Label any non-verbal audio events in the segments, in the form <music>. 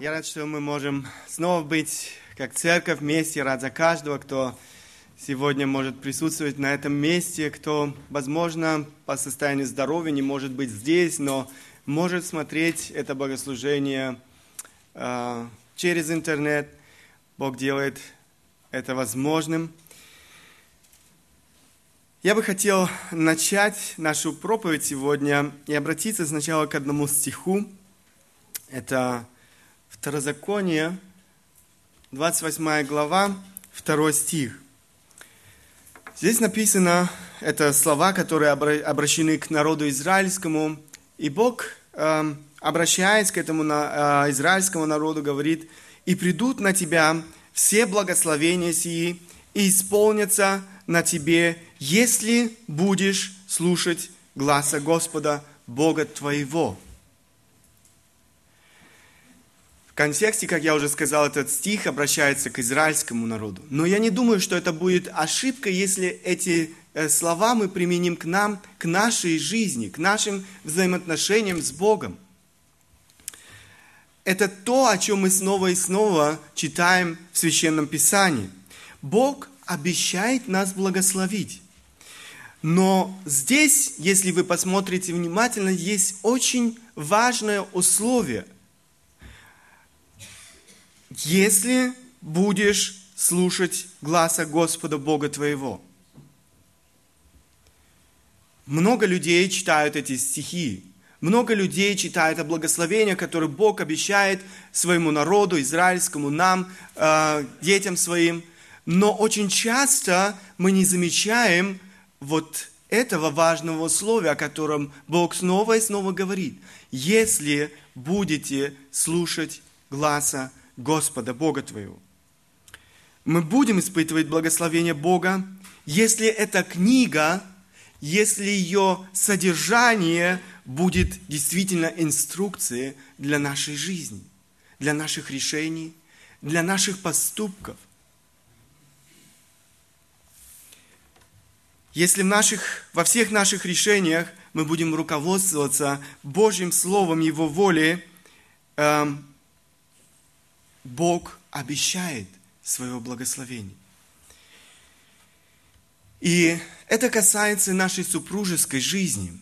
Я рад, что мы можем снова быть как церковь вместе. Рад за каждого, кто сегодня может присутствовать на этом месте, кто, возможно, по состоянию здоровья не может быть здесь, но может смотреть это богослужение э, через интернет. Бог делает это возможным. Я бы хотел начать нашу проповедь сегодня и обратиться сначала к одному стиху. Это Второзаконие, 28 глава, 2 стих. Здесь написано, это слова, которые обращены к народу израильскому, и Бог, эм, обращаясь к этому э, израильскому народу, говорит, «И придут на тебя все благословения сии, и исполнятся на тебе, если будешь слушать гласа Господа, Бога твоего». В контексте, как я уже сказал, этот стих обращается к израильскому народу. Но я не думаю, что это будет ошибка, если эти э, слова мы применим к нам, к нашей жизни, к нашим взаимоотношениям с Богом. Это то, о чем мы снова и снова читаем в Священном Писании. Бог обещает нас благословить. Но здесь, если вы посмотрите внимательно, есть очень важное условие – если будешь слушать гласа Господа Бога твоего. Много людей читают эти стихи. Много людей читают о благословении, которое Бог обещает своему народу, израильскому, нам, э, детям своим. Но очень часто мы не замечаем вот этого важного условия, о котором Бог снова и снова говорит. Если будете слушать гласа Господа, Бога твоего. Мы будем испытывать благословение Бога, если эта книга, если ее содержание будет действительно инструкцией для нашей жизни, для наших решений, для наших поступков. Если в наших, во всех наших решениях мы будем руководствоваться Божьим Словом, Его волей, эм, Бог обещает свое благословение. И это касается нашей супружеской жизни.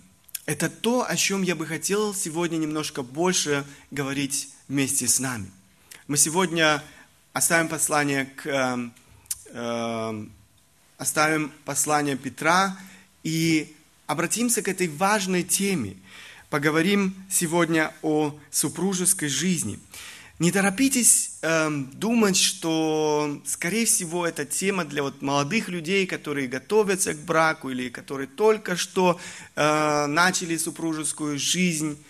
Это то, о чем я бы хотел сегодня немножко больше говорить вместе с нами. Мы сегодня оставим послание к, э, оставим послание Петра и обратимся к этой важной теме. Поговорим сегодня о супружеской жизни. Не торопитесь э, думать, что, скорее всего, эта тема для вот молодых людей, которые готовятся к браку или которые только что э, начали супружескую жизнь.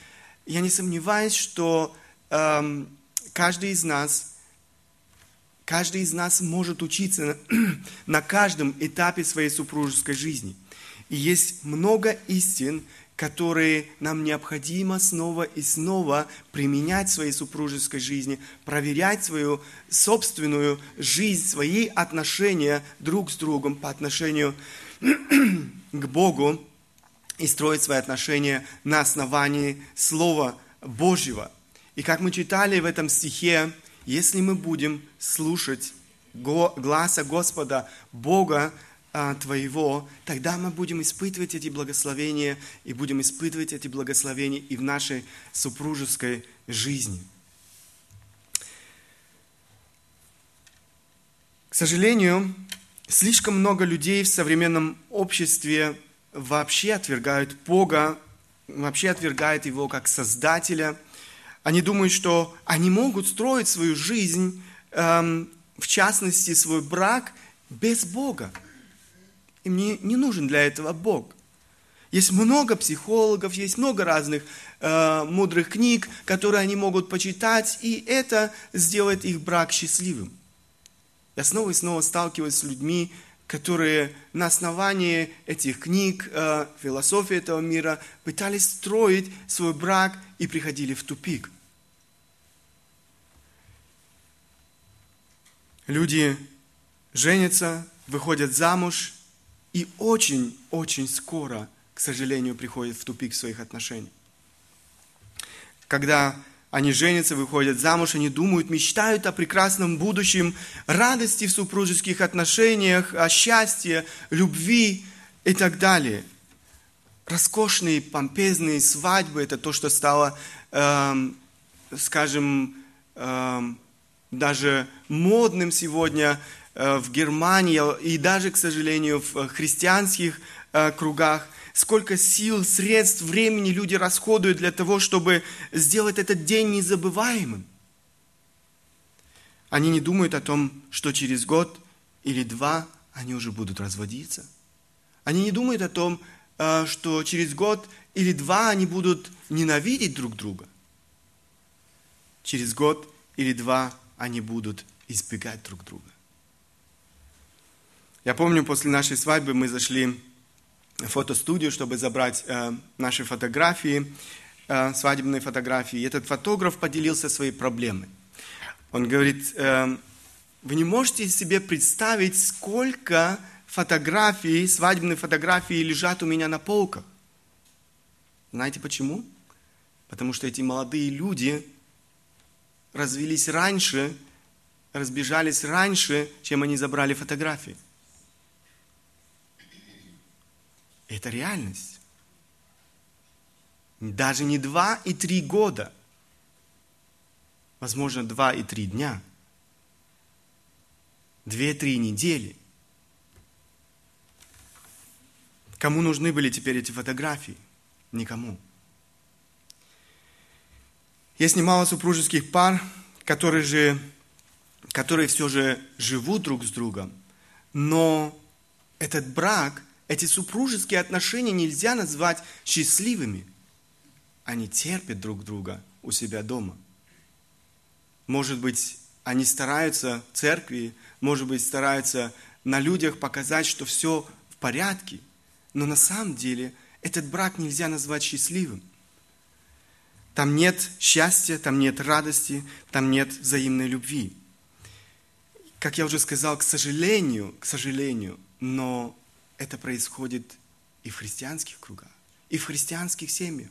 Я не сомневаюсь, что э, каждый из нас, каждый из нас может учиться на, <clears throat> на каждом этапе своей супружеской жизни. И есть много истин, которые нам необходимо снова и снова применять в своей супружеской жизни, проверять свою собственную жизнь, свои отношения друг с другом по отношению <clears throat> к Богу и строить свои отношения на основании Слова Божьего. И как мы читали в этом стихе, если мы будем слушать гласа Господа Бога, а, Твоего, тогда мы будем испытывать эти благословения и будем испытывать эти благословения и в нашей супружеской жизни. К сожалению, слишком много людей в современном обществе вообще отвергают Бога, вообще отвергают Его как Создателя. Они думают, что они могут строить свою жизнь, эм, в частности, свой брак без Бога. Им не, не нужен для этого Бог. Есть много психологов, есть много разных э, мудрых книг, которые они могут почитать, и это сделает их брак счастливым. Я снова и снова сталкиваюсь с людьми, которые на основании этих книг, э, философии этого мира, пытались строить свой брак и приходили в тупик. Люди женятся, выходят замуж – и очень-очень скоро, к сожалению, приходит в тупик своих отношениях. Когда Они женятся, выходят замуж, они думают, мечтают о прекрасном будущем, радости в супружеских отношениях, о счастье, любви и так далее. Роскошные, помпезные свадьбы – это то, что стало, эм, скажем, эм, даже модным сегодня в Германии и даже, к сожалению, в христианских э, кругах. Сколько сил, средств, времени люди расходуют для того, чтобы сделать этот день незабываемым. Они не думают о том, что через год или два они уже будут разводиться. Они не думают о том, э, что через год или два они будут ненавидеть друг друга. Через год или два они будут избегать друг друга. Я помню, после нашей свадьбы мы зашли в фотостудию, чтобы забрать э, наши фотографии, э, свадебные фотографии. И этот фотограф поделился своей проблемой. Он говорит, э, вы не можете себе представить, сколько фотографий, свадебных фотографий лежат у меня на полках. Знаете почему? Потому что эти молодые люди развелись раньше, разбежались раньше, чем они забрали фотографии. Это реальность. Даже не два и три года. Возможно, два и три дня. Две-три недели. Кому нужны были теперь эти фотографии? Никому. Есть немало супружеских пар, которые же, которые все же живут друг с другом, но этот брак, эти супружеские отношения нельзя назвать счастливыми. Они терпят друг друга у себя дома. Может быть, они стараются в церкви, может быть, стараются на людях показать, что все в порядке, но на самом деле этот брак нельзя назвать счастливым. Там нет счастья, там нет радости, там нет взаимной любви. Как я уже сказал, к сожалению, к сожалению, но это происходит и в христианских кругах, и в христианских семьях.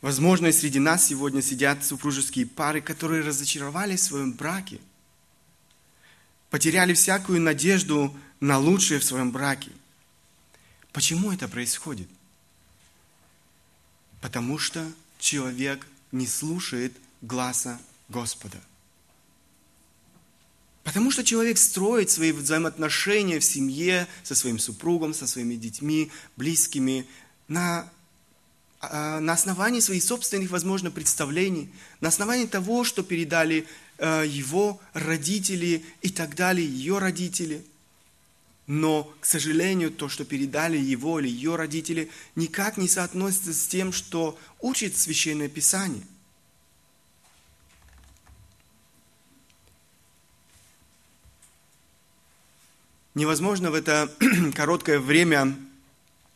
Возможно, среди нас сегодня сидят супружеские пары, которые разочаровались в своем браке, потеряли всякую надежду на лучшее в своем браке. Почему это происходит? Потому что человек не слушает глаза Господа. Потому что человек строит свои взаимоотношения в семье со своим супругом, со своими детьми, близкими на, а, на основании своих собственных, возможно, представлений, на основании того, что передали э, его родители и так далее, ее родители – но, к сожалению, то, что передали его или ее родители, никак не соотносится с тем, что учит Священное Писание. Невозможно в это <clears throat> короткое время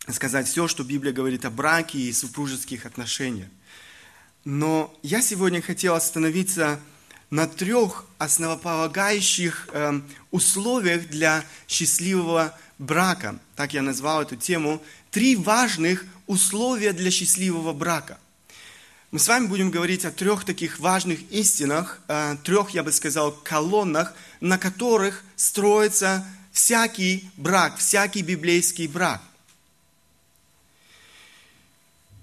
сказать все, что Библия говорит о браке и супружеских отношениях. Но я сегодня хотел остановиться на трех основополагающих э, условиях для счастливого брака. Так я назвал эту тему. Три важных условия для счастливого брака. Мы с вами будем говорить о трех таких важных истинах, э, трех, я бы сказал, колоннах, на которых строится всякий брак, всякий библейский брак.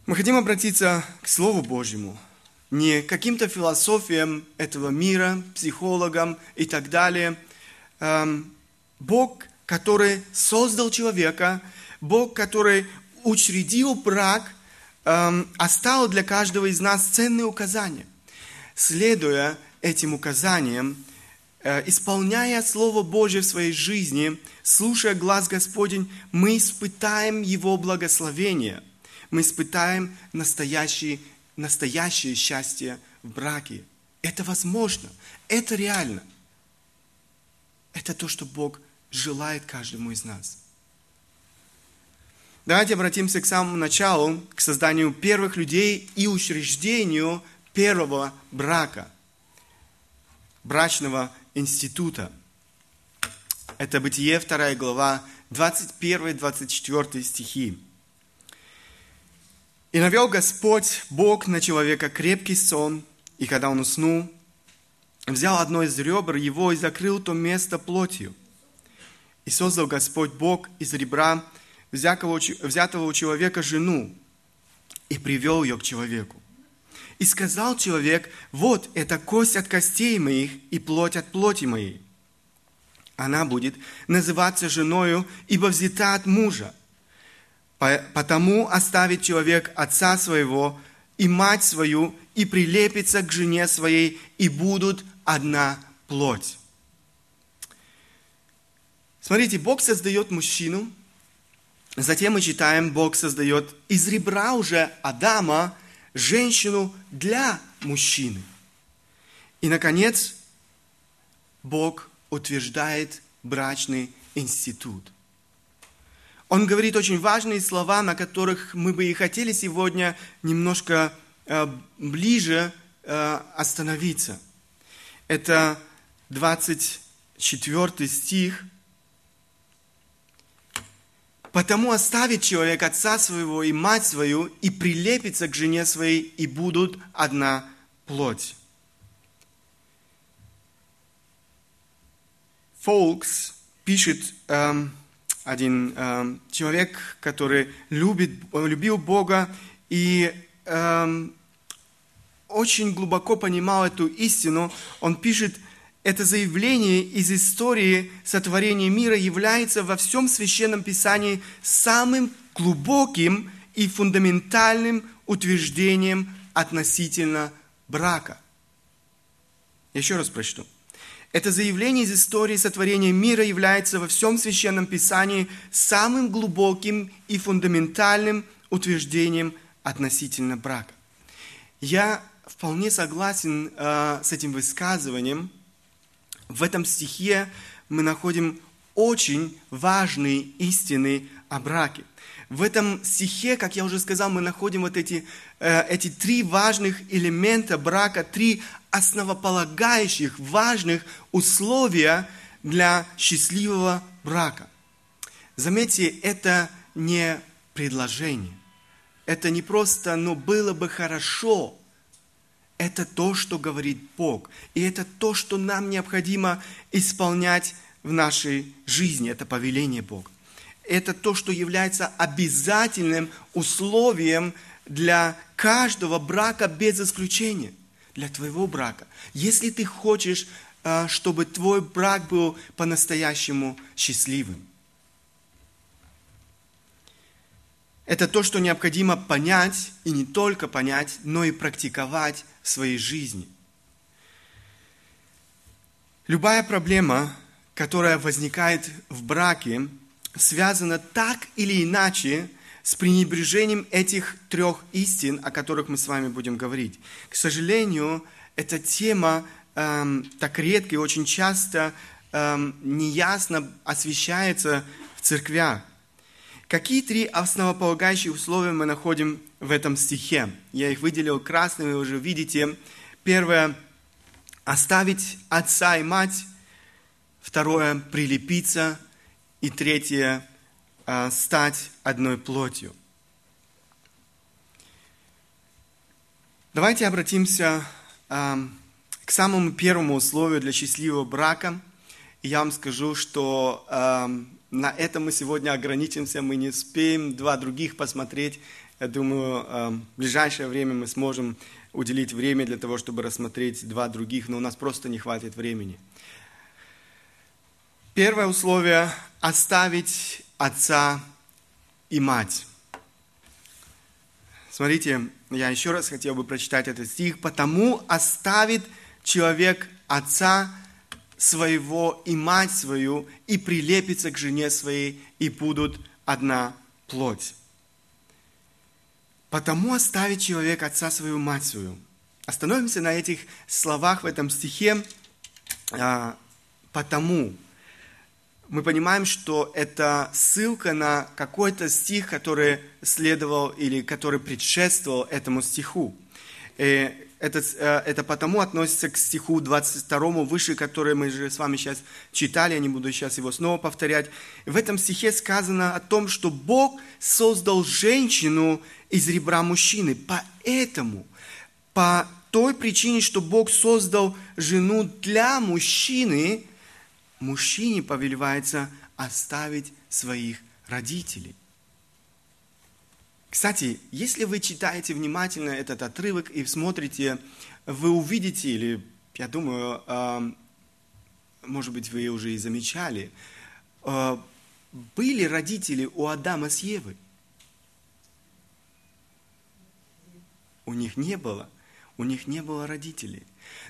Мы хотим обратиться к Слову Божьему – не каким-то философиям этого мира, психологам и так далее. Эм, Бог, который создал человека, Бог, который учредил брак, эм, оставил для каждого из нас ценные указания. Следуя этим указаниям, исполняя Слово Божье в своей жизни, слушая глаз Господень, мы испытаем Его благословение, мы испытаем настоящий настоящее счастье в браке. Это возможно, это реально. Это то, что Бог желает каждому из нас. Давайте обратимся к самому началу, к созданию первых людей и учреждению первого брака, брачного института. Это Бытие, 2 глава, 21-24 стихи. И навел Господь Бог на человека крепкий сон, и когда он уснул, взял одно из ребр его и закрыл то место плотью. И создал Господь Бог из ребра взятого у человека жену, и привел ее к человеку. И сказал человек, вот это кость от костей моих и плоть от плоти моей. Она будет называться женою, ибо взята от мужа. Потому оставит человек отца своего и мать свою, и прилепится к жене своей, и будут одна плоть. Смотрите, Бог создает мужчину, затем мы читаем, Бог создает из ребра уже Адама женщину для мужчины. И, наконец, Бог утверждает брачный институт – он говорит очень важные слова, на которых мы бы и хотели сегодня немножко э, ближе э, остановиться. Это 24 стих. «Потому оставит человек отца своего и мать свою, и прилепится к жене своей, и будут одна плоть». Фолкс пишет, эм, один э, человек, который любит, любил Бога и э, очень глубоко понимал эту истину. Он пишет, это заявление из истории сотворения мира является во всем Священном Писании самым глубоким и фундаментальным утверждением относительно брака. Еще раз прочту. Это заявление из истории сотворения мира является во всем Священном Писании самым глубоким и фундаментальным утверждением относительно брака. Я вполне согласен э, с этим высказыванием. В этом стихе мы находим очень важные истины о браке. В этом стихе, как я уже сказал, мы находим вот эти, э, эти три важных элемента брака, три основополагающих, важных условия для счастливого брака. Заметьте, это не предложение. Это не просто «ну было бы хорошо». Это то, что говорит Бог. И это то, что нам необходимо исполнять в нашей жизни. Это повеление Бога это то, что является обязательным условием для каждого брака без исключения, для твоего брака. Если ты хочешь, э, чтобы твой брак был по-настоящему счастливым. Это то, что необходимо понять, и не только понять, но и практиковать в своей жизни. Любая проблема, которая возникает в браке, связано так или иначе с пренебрежением этих трех истин, о которых мы с вами будем говорить. К сожалению, эта тема эм, так редко и очень часто эм, неясно освещается в церквях. Какие три основополагающие условия мы находим в этом стихе? Я их выделил красным, вы уже видите. Первое – оставить отца и мать. Второе – прилепиться и третье а, – стать одной плотью. Давайте обратимся а, к самому первому условию для счастливого брака. И я вам скажу, что а, на этом мы сегодня ограничимся, мы не успеем два других посмотреть. Я думаю, в ближайшее время мы сможем уделить время для того, чтобы рассмотреть два других, но у нас просто не хватит времени. Первое условие – оставить отца и мать. Смотрите, я еще раз хотел бы прочитать этот стих. «Потому оставит человек отца своего и мать свою, и прилепится к жене своей, и будут одна плоть». «Потому оставит человек отца свою, мать свою». Остановимся на этих словах в этом стихе. А, «Потому» мы понимаем, что это ссылка на какой-то стих, который следовал или который предшествовал этому стиху. И это, это потому относится к стиху 22 выше, который мы же с вами сейчас читали, я не буду сейчас его снова повторять. В этом стихе сказано о том, что Бог создал женщину из ребра мужчины. Поэтому, по той причине, что Бог создал жену для мужчины, мужчине повелевается оставить своих родителей. Кстати, если вы читаете внимательно этот отрывок и смотрите, вы увидите, или, я думаю, а, может быть, вы уже и замечали, а, были родители у Адама с Евой? У них не было. У них не было родителей.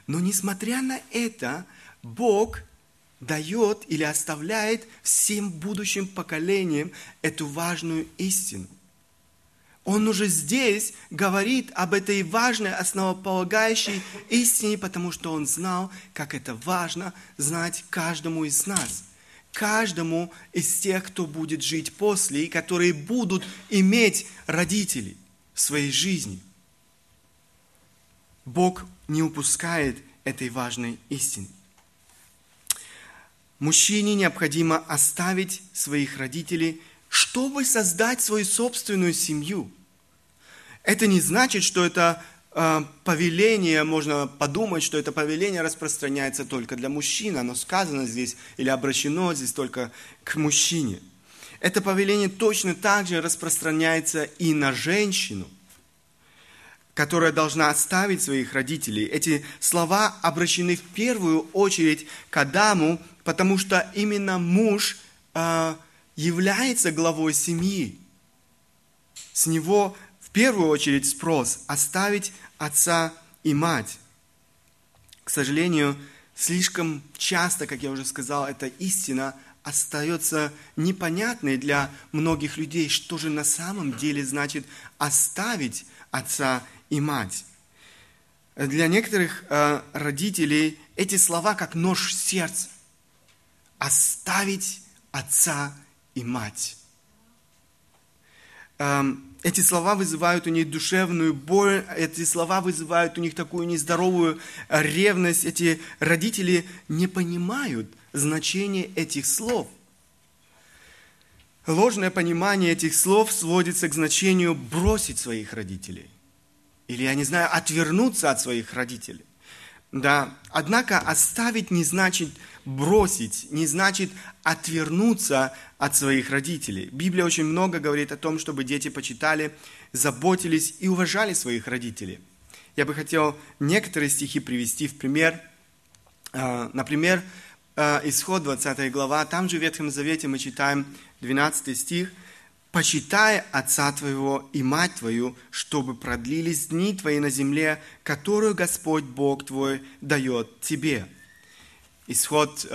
Но несмотря на это, Бог дает или оставляет всем будущим поколениям эту важную истину. Он уже здесь говорит об этой важной, основополагающей истине, потому что он знал, как это важно знать каждому из нас. Каждому из тех, кто будет жить после, и которые будут иметь родителей в своей жизни. Бог не упускает этой важной истины. Мужчине необходимо оставить своих родителей, чтобы создать свою собственную семью – это не значит, что это э, повеление, можно подумать, что это повеление распространяется только для мужчин. Оно сказано здесь или обращено здесь только к мужчине. Это повеление точно так же распространяется и на женщину, которая должна оставить своих родителей. Эти слова обращены в первую очередь к Адаму, потому что именно муж э, является главой семьи. С него первую очередь спрос оставить отца и мать. К сожалению, слишком часто, как я уже сказал, эта истина остается непонятной для многих людей, что же на самом деле значит оставить отца и мать. Для некоторых э, родителей эти слова как нож в сердце. Оставить отца и мать. Эм, эти слова вызывают у них душевную боль, эти слова вызывают у них такую нездоровую ревность. Эти родители не понимают значение этих слов. Ложное понимание этих слов сводится к значению бросить своих родителей. Или, я не знаю, отвернуться от своих родителей. Да, однако оставить не значит бросить, не значит отвернуться от своих родителей. Библия очень много говорит о том, чтобы дети почитали, заботились и уважали своих родителей. Я бы хотел некоторые стихи привести в пример. А, например, а, Исход 20 глава, там же в Ветхом Завете мы читаем 12 стих – почитай отца твоего и мать твою, чтобы продлились дни твои на земле, которую Господь Бог твой дает тебе». Исход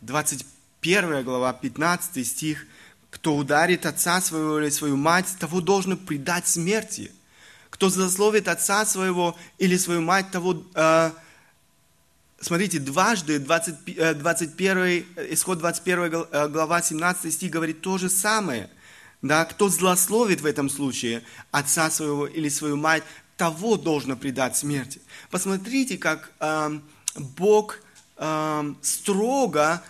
21 э, глава, 15 стих. «Кто ударит отца своего или свою мать, того должен предать смерти. Кто злословит отца своего или свою мать, того...» э, Смотрите, дважды 20, 21, э, исход 21 глава, 17 стих говорит то же самое – да, кто злословит в этом случае отца своего или свою мать, того должно предать смерти. Посмотрите, как э, Бог э, строго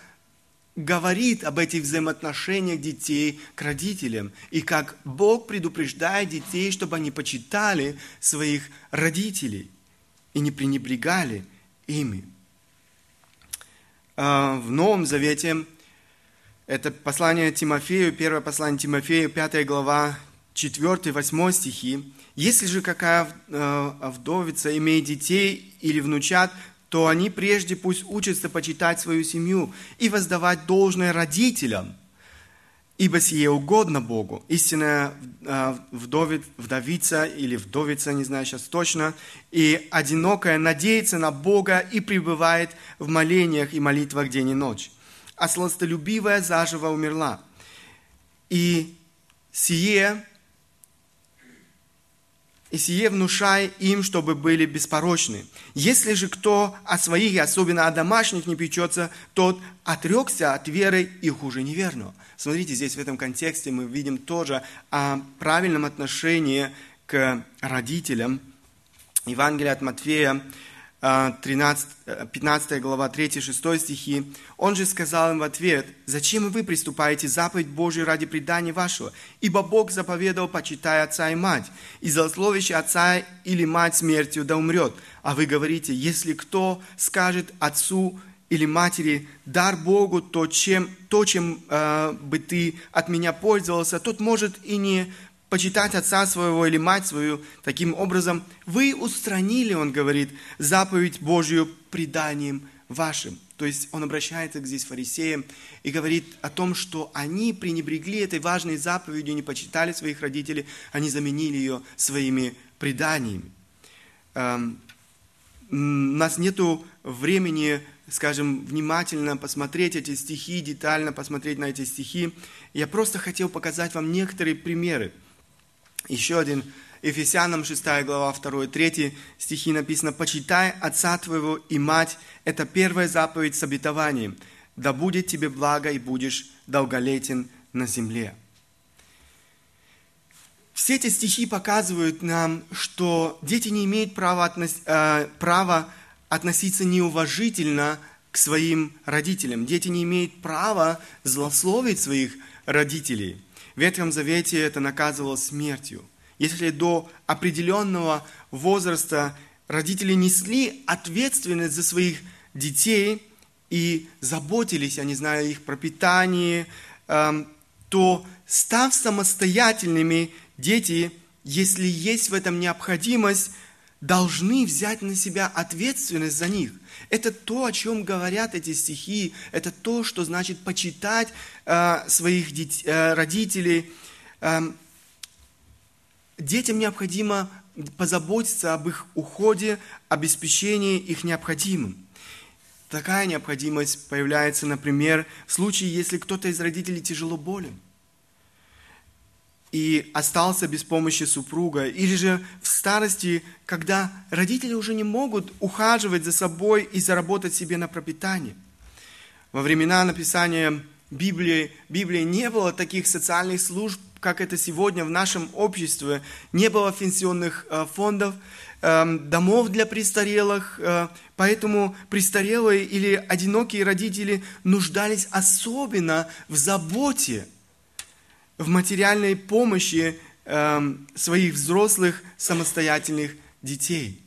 говорит об этих взаимоотношениях детей к родителям, и как Бог предупреждает детей, чтобы они почитали своих родителей и не пренебрегали ими. Э, в Новом Завете это послание Тимофею, первое послание Тимофею, 5 глава, 4-8 стихи. «Если же какая э, вдовица имеет детей или внучат, то они прежде пусть учатся почитать свою семью и воздавать должное родителям, ибо сие угодно Богу. Истинная вдовит, вдовица или вдовица, не знаю сейчас точно, и одинокая надеется на Бога и пребывает в молениях и молитвах день и ночь а сластолюбивая заживо умерла. И сие, и сие внушай им, чтобы были беспорочны. Если же кто о своих, и особенно о домашних, не печется, тот отрекся от веры и хуже неверного. Смотрите, здесь в этом контексте мы видим тоже о правильном отношении к родителям. Евангелие от Матфея, 13, э, 15 э, глава, 3-6 стихи. Он же сказал им в ответ, «Зачем вы приступаете заповедь Божию ради предания вашего? Ибо Бог заповедовал, почитай отца и мать, и злословящий отца или мать смертью да умрет. А вы говорите, если кто скажет отцу или матери, дар Богу, то чем, то, чем э, бы ты от меня пользовался, тот может и не почитать отца своего или мать свою. Таким образом, вы устранили, он говорит, заповедь Божью преданием вашим. То есть он обращается к здесь фарисеям и говорит о том, что они пренебрегли этой важной заповедью, не почитали своих родителей, они заменили ее своими преданиями. Эм, у нас нет времени, скажем, внимательно посмотреть эти стихи, детально посмотреть на эти стихи. Я просто хотел показать вам некоторые примеры. Еще один Ефесянам 6 глава 2 3 стихи написано «Почитай отца твоего и мать, это первая заповедь с обетованием, да будет тебе благо и будешь долголетен на земле». Все эти стихи показывают нам, что дети не имеют права, относ... э, права относиться неуважительно к своим родителям. Дети не имеют права злословить своих родителей – в Ветхом Завете это наказывалось смертью. Если до определенного возраста родители несли ответственность за своих детей и заботились, я не знаю, их пропитании, эм, то став самостоятельными, дети, если есть в этом необходимость, должны взять на себя ответственность за них. Это то, о чем говорят эти стихи, это то, что значит почитать э, своих дет, э, родителей. Э, детям необходимо позаботиться об их уходе, обеспечении их необходимым. Такая необходимость появляется, например, в случае, если кто-то из родителей тяжело болен – и остался без помощи супруга, или же в старости, когда родители уже не могут ухаживать за собой и заработать себе на пропитание. Во времена написания Библии, Библии не было таких социальных служб, как это сегодня в нашем обществе, не было пенсионных э, фондов, эм, домов для престарелых, э, поэтому престарелые или одинокие родители нуждались особенно в заботе – в материальной помощи э, своих взрослых самостоятельных детей.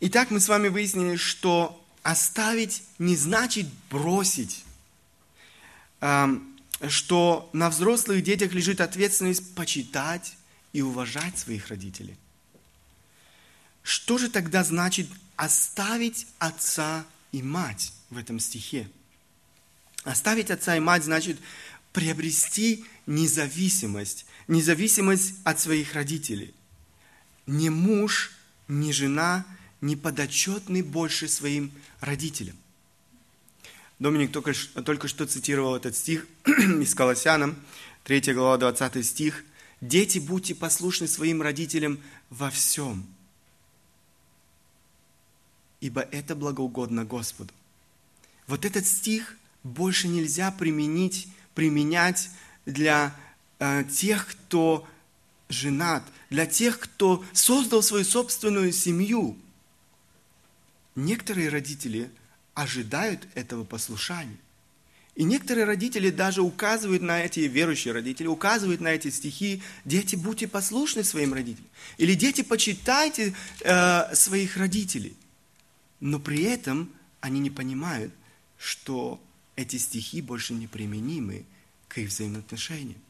Итак, мы с вами выяснили, что оставить не значит бросить, э, что на взрослых детях лежит ответственность почитать и уважать своих родителей. Что же тогда значит оставить отца и мать в этом стихе? Оставить отца и мать значит приобрести независимость, независимость от своих родителей. Ни муж, ни жена не подотчетны больше своим родителям. Доминик только, только что цитировал этот стих <clears throat> из Колоссянам, 3 глава, 20 стих. «Дети, будьте послушны своим родителям во всем, ибо это благоугодно Господу». Вот этот стих больше нельзя применить применять для э, тех, кто женат, для тех, кто создал свою собственную семью. Некоторые родители ожидают этого послушания. И некоторые родители даже указывают на эти, верующие родители, указывают на эти стихи, дети, будьте послушны своим родителям. Или дети, почитайте э, своих родителей. Но при этом они не понимают, что эти стихи больше не применимы к их взаимоотношениям.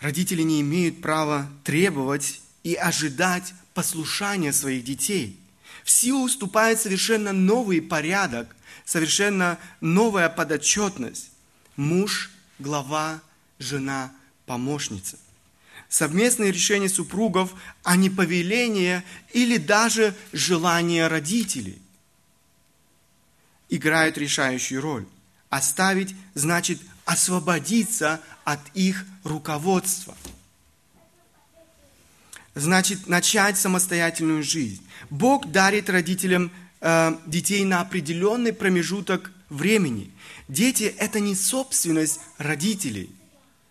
Родители не имеют права требовать и ожидать послушания своих детей. В силу уступает совершенно новый порядок, совершенно новая подотчетность. Муж, глава, жена, помощница. Совместные решения супругов, а не повеление или даже желание родителей – играют решающую роль. Оставить значит освободиться от их руководства. Значит, начать самостоятельную жизнь. Бог дарит родителям э, детей на определенный промежуток времени. Дети – это не собственность родителей.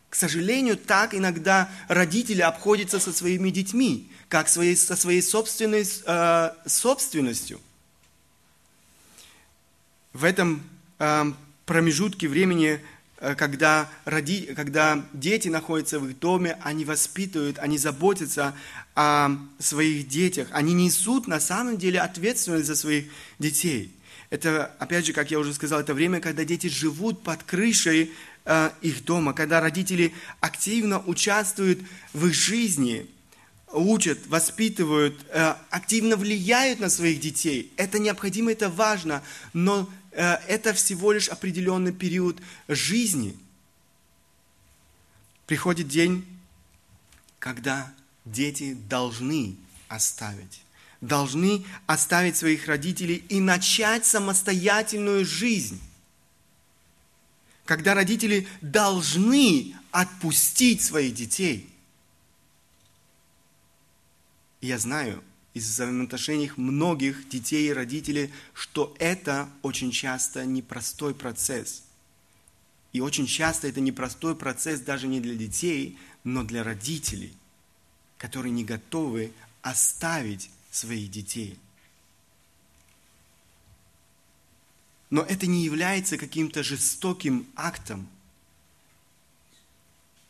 К сожалению, так иногда родители обходятся со своими детьми, как своей, со своей собственной э, собственностью. В этом э, промежутке времени, э, когда, роди, когда дети находятся в их доме, они воспитывают, они заботятся о своих детях, они несут на самом деле ответственность за своих детей. Это, опять же, как я уже сказал, это время, когда дети живут под крышей э, их дома, когда родители активно участвуют в их жизни, учат, воспитывают, э, активно влияют на своих детей. Это необходимо, это важно, но это всего лишь определенный период жизни. Приходит день, когда дети должны оставить должны оставить своих родителей и начать самостоятельную жизнь когда родители должны отпустить своих детей. Я знаю из взаимоотношений многих детей и родителей, что это очень часто непростой процесс. И очень часто это непростой процесс даже не для детей, но для родителей, которые не готовы оставить своих детей – Но это не является каким-то жестоким актом.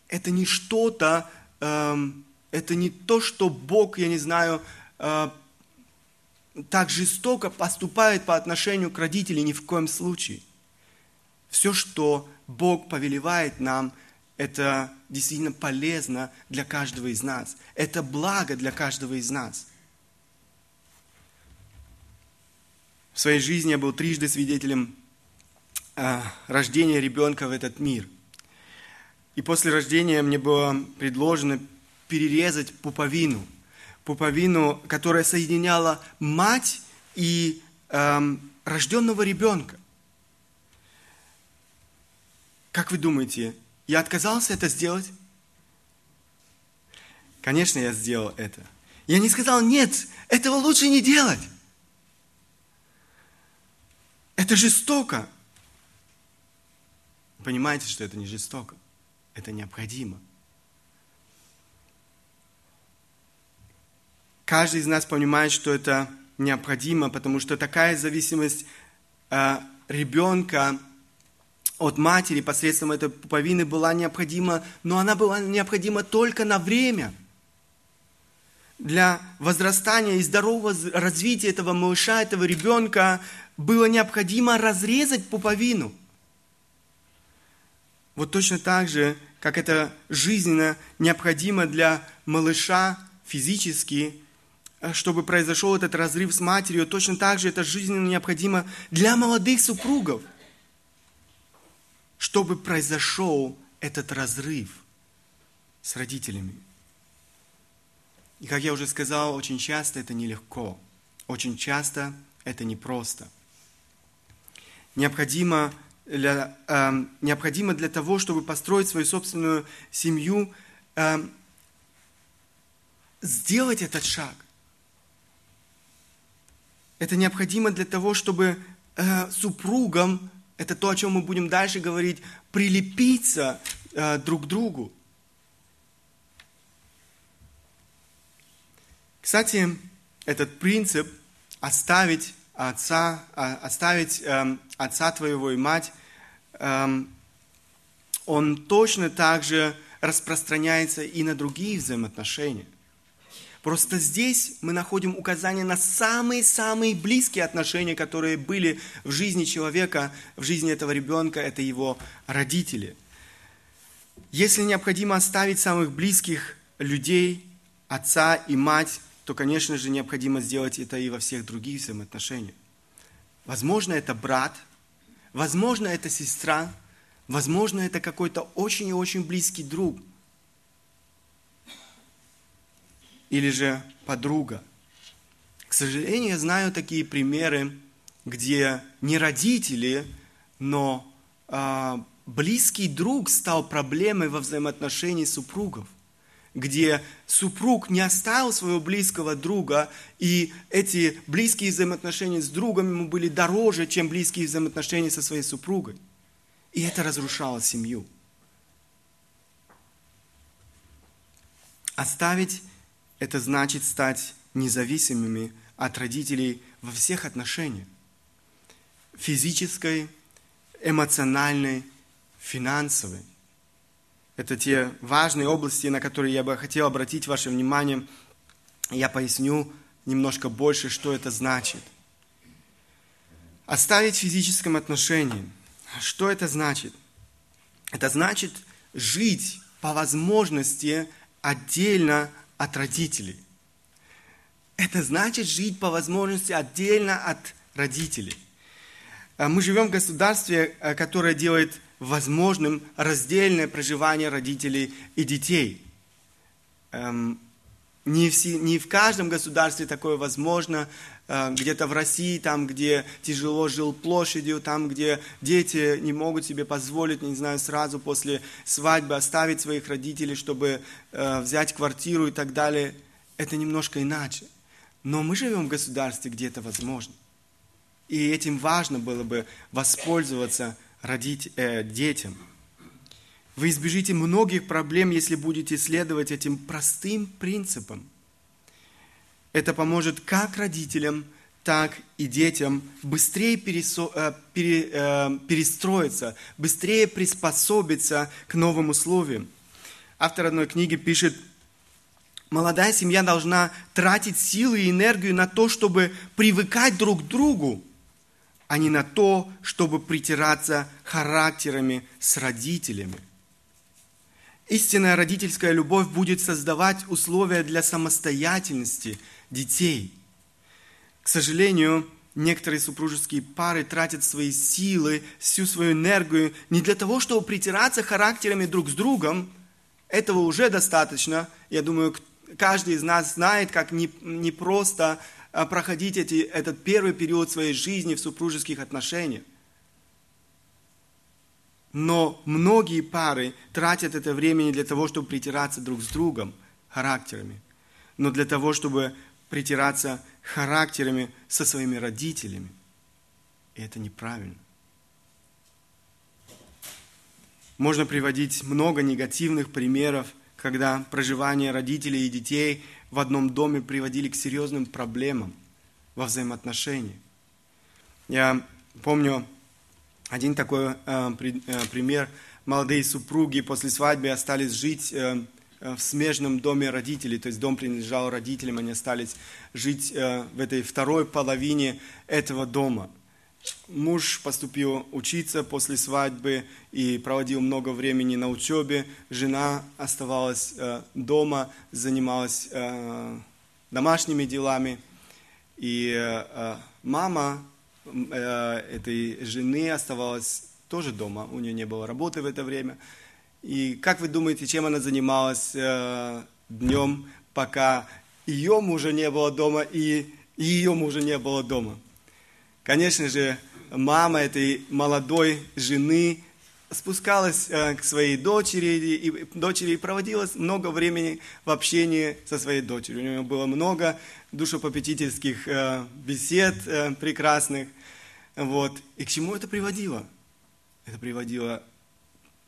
Это не что-то, эм, это не то, что Бог, я не знаю, так жестоко поступает по отношению к родителям ни в коем случае. Все, что Бог повелевает нам, это действительно полезно для каждого из нас. Это благо для каждого из нас – В своей жизни я был трижды свидетелем э, рождения ребенка в этот мир. И после рождения мне было предложено перерезать пуповину. Пуповину, которая соединяла мать и эм, рожденного ребенка. Как вы думаете, я отказался это сделать? Конечно, я сделал это. Я не сказал, нет, этого лучше не делать. Это жестоко. Понимаете, что это не жестоко? Это необходимо. Каждый из нас понимает, что это необходимо, потому что такая зависимость э, ребенка от матери посредством этой пуповины была необходима, но она была необходима только на время. Для возрастания и здорового развития этого малыша, этого ребенка было необходимо разрезать пуповину. Вот точно так же, как это жизненно необходимо для малыша физически, чтобы произошел этот разрыв с матерью, точно так же это жизненно необходимо для молодых супругов, чтобы произошел этот разрыв с родителями. И как я уже сказал, очень часто это нелегко, очень часто это непросто необходимо для, э, необходимо для того, чтобы построить свою собственную семью, э, сделать этот шаг. Это необходимо для того, чтобы э, супругам, это то, о чем мы будем дальше говорить, прилепиться э, друг к другу. Кстати, этот принцип оставить отца, а, оставить эм, отца твоего и мать, эм, он точно так же распространяется и на другие взаимоотношения. Просто здесь мы находим указание на самые-самые близкие отношения, которые были в жизни человека, в жизни этого ребенка, это его родители. Если необходимо оставить самых близких людей, отца и мать, то, конечно же, необходимо сделать это и во всех других взаимоотношениях. Возможно, это брат, возможно, это сестра, возможно, это какой-то очень и очень близкий друг. Или же подруга. К сожалению, я знаю такие примеры, где не родители, но а, близкий друг стал проблемой во взаимоотношении супругов где супруг не оставил своего близкого друга, и эти близкие взаимоотношения с другом ему были дороже, чем близкие взаимоотношения со своей супругой. И это разрушало семью. Оставить – это значит стать независимыми от родителей во всех отношениях. Физической, эмоциональной, финансовой. Это те важные области, на которые я бы хотел обратить ваше внимание. Я поясню немножко больше, что это значит. Оставить в физическом отношении. Что это значит? Это значит жить по возможности отдельно от родителей. Это значит жить по возможности отдельно от родителей. А мы живем в государстве, э, которое делает возможным раздельное проживание родителей и детей. Не, все, не в каждом государстве такое возможно. Э, где-то в России, там, где тяжело жил площадью, там, где дети не могут себе позволить, не знаю, сразу после свадьбы оставить своих родителей, чтобы э, взять квартиру и так далее. Это немножко иначе. Но мы живем в государстве, где это возможно. И этим важно было бы воспользоваться родить, э, детям. Вы избежите многих проблем, если будете следовать этим простым принципам. Это поможет как родителям, так и детям быстрее пересо, э, пере, э, перестроиться, быстрее приспособиться к новым условиям. Автор одной книги пишет, молодая семья должна тратить силы и энергию на то, чтобы привыкать друг к другу, а не на то, чтобы притираться характерами с родителями. Истинная родительская любовь будет создавать условия для самостоятельности детей. К сожалению, некоторые супружеские пары тратят свои силы, всю свою энергию не для того, чтобы притираться характерами друг с другом. Этого уже достаточно. Я думаю, каждый из нас знает, как непросто не, просто а, проходить эти, этот первый период своей жизни в супружеских отношениях. Но многие пары тратят это время не для того, чтобы притираться друг с другом характерами, но для того, чтобы притираться характерами со своими родителями. И это неправильно. Можно приводить много негативных примеров, когда проживание родителей и детей в одном доме приводили к серьезным проблемам во взаимоотношениях. Я помню один такой э, при, э, пример. Молодые супруги после свадьбы остались жить э, э, в смежном доме родителей, то есть дом принадлежал родителям, они остались жить э, в этой второй половине этого дома. Муж поступил учиться после свадьбы и проводил много времени на учебе. Жена оставалась э, дома, занималась э, домашними делами. И э, мама Э, этой жены оставалась тоже дома, у нее не было работы в это время. И как вы думаете, чем она занималась э, днем, пока ее мужа не было дома и ее мужа не было дома? Конечно же, мама этой молодой жены спускалась э, к своей дочери и, дочери и проводила много времени в общении со своей дочерью. У нее было много душепопечительских э, бесед э, прекрасных. Вот. И к чему это приводило? Это приводило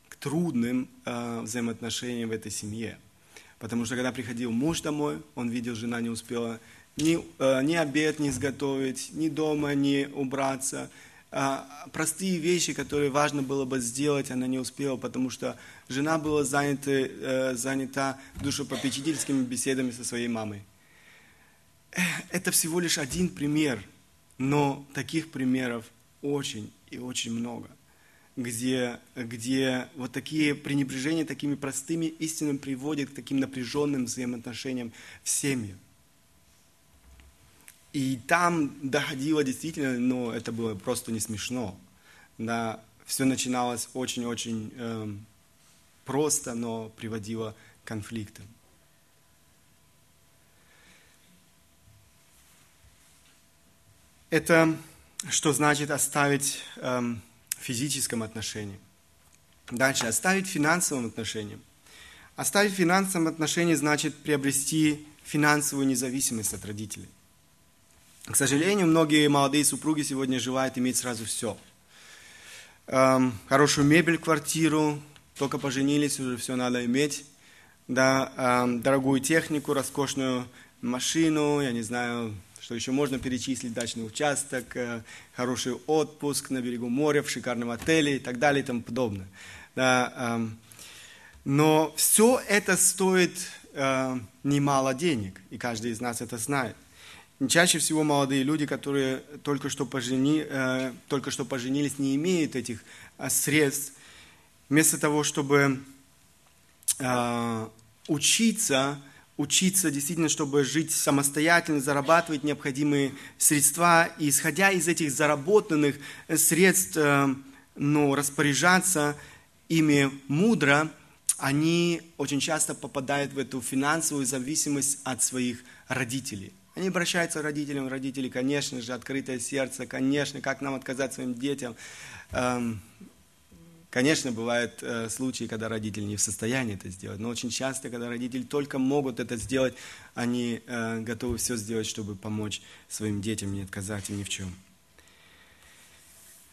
к трудным э, взаимоотношениям в этой семье. Потому что когда приходил муж домой, он видел, жена не успела ни, э, ни обед не изготовить, ни дома не убраться. Э, простые вещи, которые важно было бы сделать, она не успела, потому что жена была занята, э, занята душепопечительскими беседами со своей мамой. Это всего лишь один пример – но таких примеров очень и очень много, где, где вот такие пренебрежения такими простыми истинами приводят к таким напряженным взаимоотношениям в семье. И там доходило действительно, но это было просто не смешно. Да, все начиналось очень-очень э, просто, но приводило к конфликтам. Это что значит оставить эм, в физическом отношении. Дальше, оставить в финансовом отношении. Оставить в финансовом отношении значит приобрести финансовую независимость от родителей. К сожалению, многие молодые супруги сегодня желают иметь сразу все. Эм, хорошую мебель, квартиру, только поженились, уже все надо иметь. да, э, дорогую технику, роскошную машину, я не знаю, что еще можно перечислить, дачный участок, э, хороший отпуск на берегу моря, в шикарном отеле и так далее и тому подобное. Да, э, но все это стоит э, немало денег, и каждый из нас это знает. Чаще всего молодые люди, которые только что, пожени, э, только что поженились, не имеют этих средств. Вместо того, чтобы учиться, учиться действительно, чтобы жить самостоятельно, зарабатывать необходимые средства, и исходя из этих заработанных средств, э, ну, распоряжаться ими мудро, они очень часто попадают в эту финансовую зависимость от своих родителей. Они обращаются к родителям, родители, конечно же, открытое сердце, конечно, как нам отказать своим детям. Конечно, бывают э, случаи, когда родители не в состоянии это сделать, но очень часто, когда родители только могут это сделать, они э, готовы все сделать, чтобы помочь своим детям, не отказать им ни в чем.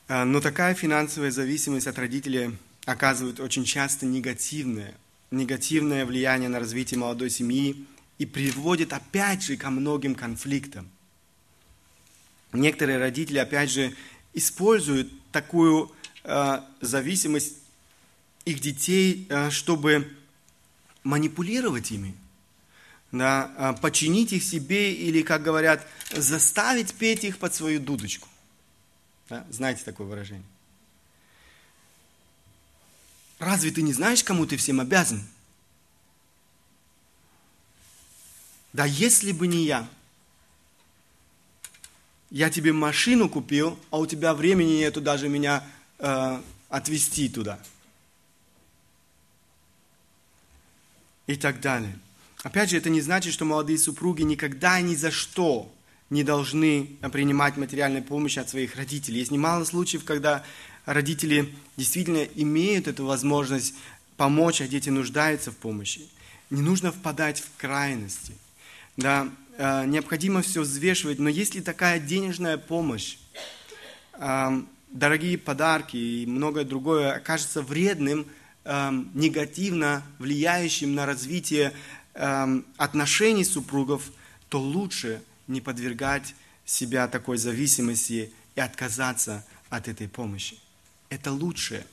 Э, но такая финансовая зависимость от родителей оказывает очень часто негативное, негативное влияние на развитие молодой семьи, и приводит опять же ко многим конфликтам. Некоторые родители, опять же, используют такую зависимость их детей, э, чтобы манипулировать ими, да, э, подчинить их себе или, как говорят, заставить петь их под свою дудочку. Да, знаете такое выражение? Разве ты не знаешь, кому ты всем обязан? Да если бы не я, я тебе машину купил, а у тебя времени нету даже меня э, отвезти туда. И так далее. Опять же, это не значит, что молодые супруги никогда ни за что не должны принимать материальную помощь от своих родителей. Есть немало случаев, когда родители действительно имеют эту возможность помочь, а дети нуждаются в помощи. Не нужно впадать в крайности – да, э, необходимо все взвешивать, но если такая денежная помощь, дорогие подарки и многое другое окажется вредным, э, негативно влияющим на развитие отношений супругов, то лучше не подвергать себя такой зависимости и отказаться от этой помощи. Это лучше.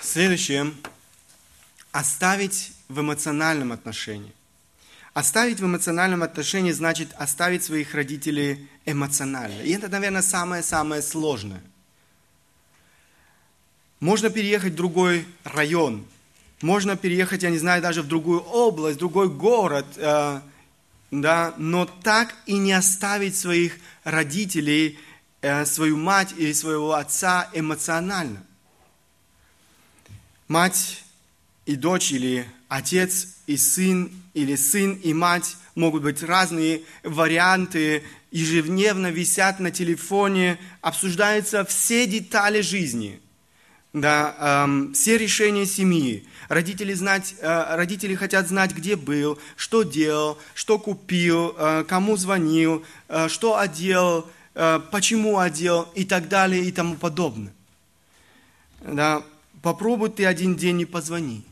Следующее. Оставить в эмоциональном отношении. Оставить в эмоциональном отношении значит оставить своих родителей эмоционально. И это, наверное, самое-самое сложное. Можно переехать в другой район, можно переехать, я не знаю, даже в другую область, в другой город, э, да, но так и не оставить своих родителей, э, свою мать или своего отца эмоционально – Мать и дочь или отец и сын или сын и мать могут быть разные варианты, ежедневно висят на телефоне, обсуждаются все детали жизни, да, эм, все решения семьи. Родители, знать, э, родители хотят знать, где был, что делал, что купил, э, кому звонил, э, что одел, э, почему одел и так далее и тому подобное. Да, Попробуй ты один день не позвони.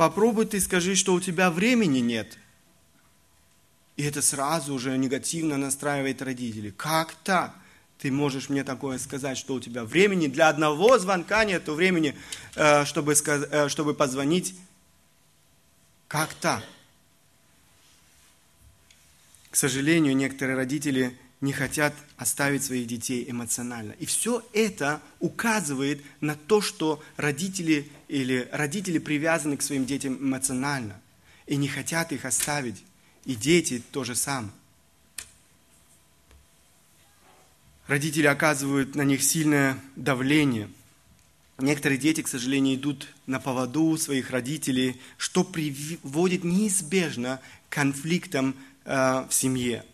Попробуй ты скажи, что у тебя времени нет. И это сразу уже негативно настраивает родителей. Как так? Ты можешь мне такое сказать, что у тебя времени для одного звонка нет времени, э, чтобы, э, чтобы позвонить. Как так? К сожалению, некоторые родители не хотят оставить своих детей эмоционально. И все это указывает на то, что родители или родители привязаны к своим детям эмоционально и не хотят их оставить. И дети то же самое. Родители оказывают на них сильное давление. Некоторые дети, к сожалению, идут на поводу своих родителей, что приводит неизбежно к конфликтам э, в семье.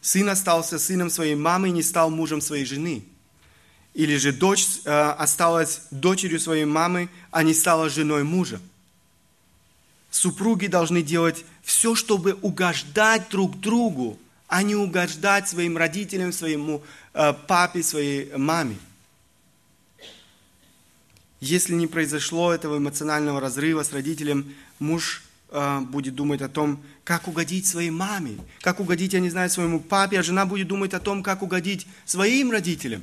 Сын остался сыном своей мамы и не стал мужем своей жены. Или же дочь э, осталась дочерью своей мамы, а не стала женой мужа. Супруги должны делать все, чтобы угождать друг другу, а не угождать своим родителям, своему э, папе, своей маме. Если не произошло этого эмоционального разрыва с родителем, муж э, будет думать о том, как угодить своей маме, как угодить, я не знаю, своему папе, а жена будет думать о том, как угодить своим родителям.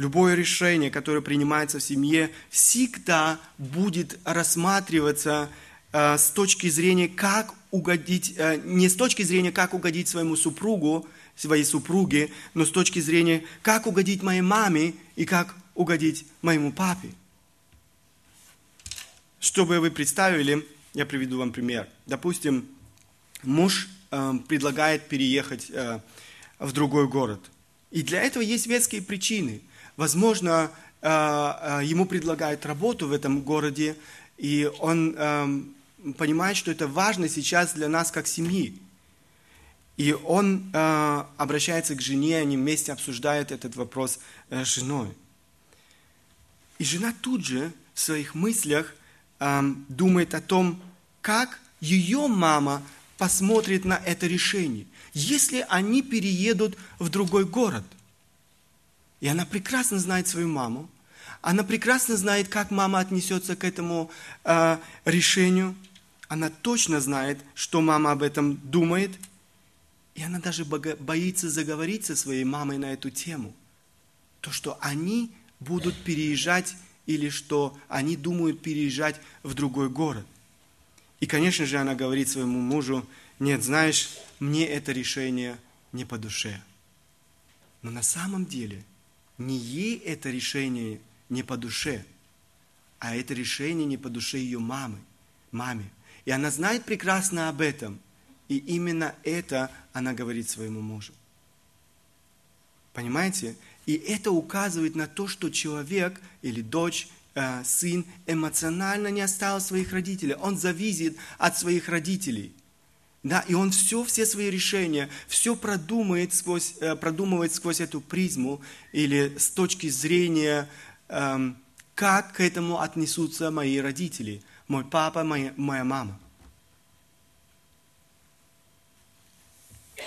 Любое решение, которое принимается в семье, всегда будет рассматриваться э, с точки зрения, как угодить, э, не с точки зрения, как угодить своему супругу, своей супруге, но с точки зрения, как угодить моей маме и как угодить моему папе. Чтобы вы представили, я приведу вам пример. Допустим, муж э, предлагает переехать в другой город. И для этого есть веские причины. Возможно, э, э, ему предлагают работу в этом городе, и он э, понимает, что это важно сейчас для нас как семьи. И он э, обращается к жене, они вместе обсуждают этот вопрос с женой. И жена тут же в своих мыслях э, думает о том, как ее мама посмотрит на это решение, если они переедут в другой город. И она прекрасно знает свою маму, она прекрасно знает, как мама отнесется к этому э, решению. Она точно знает, что мама об этом думает – и она даже боится заговорить со своей мамой на эту тему. То, что они будут переезжать или что они думают переезжать в другой город. И, конечно же, она говорит своему мужу, нет, знаешь, мне это решение не по душе. Но на самом деле не ей это решение не по душе, а это решение не по душе ее мамы, маме. И она знает прекрасно об этом – и именно это она говорит своему мужу. Понимаете? И это указывает на то, что человек или дочь, э, сын эмоционально не оставил своих родителей. Он зависит от своих родителей. Да, и он все, все свои решения, все продумает сквозь, э, продумывает сквозь эту призму или с точки зрения, э, как к этому отнесутся мои родители, мой папа, моя, моя мама.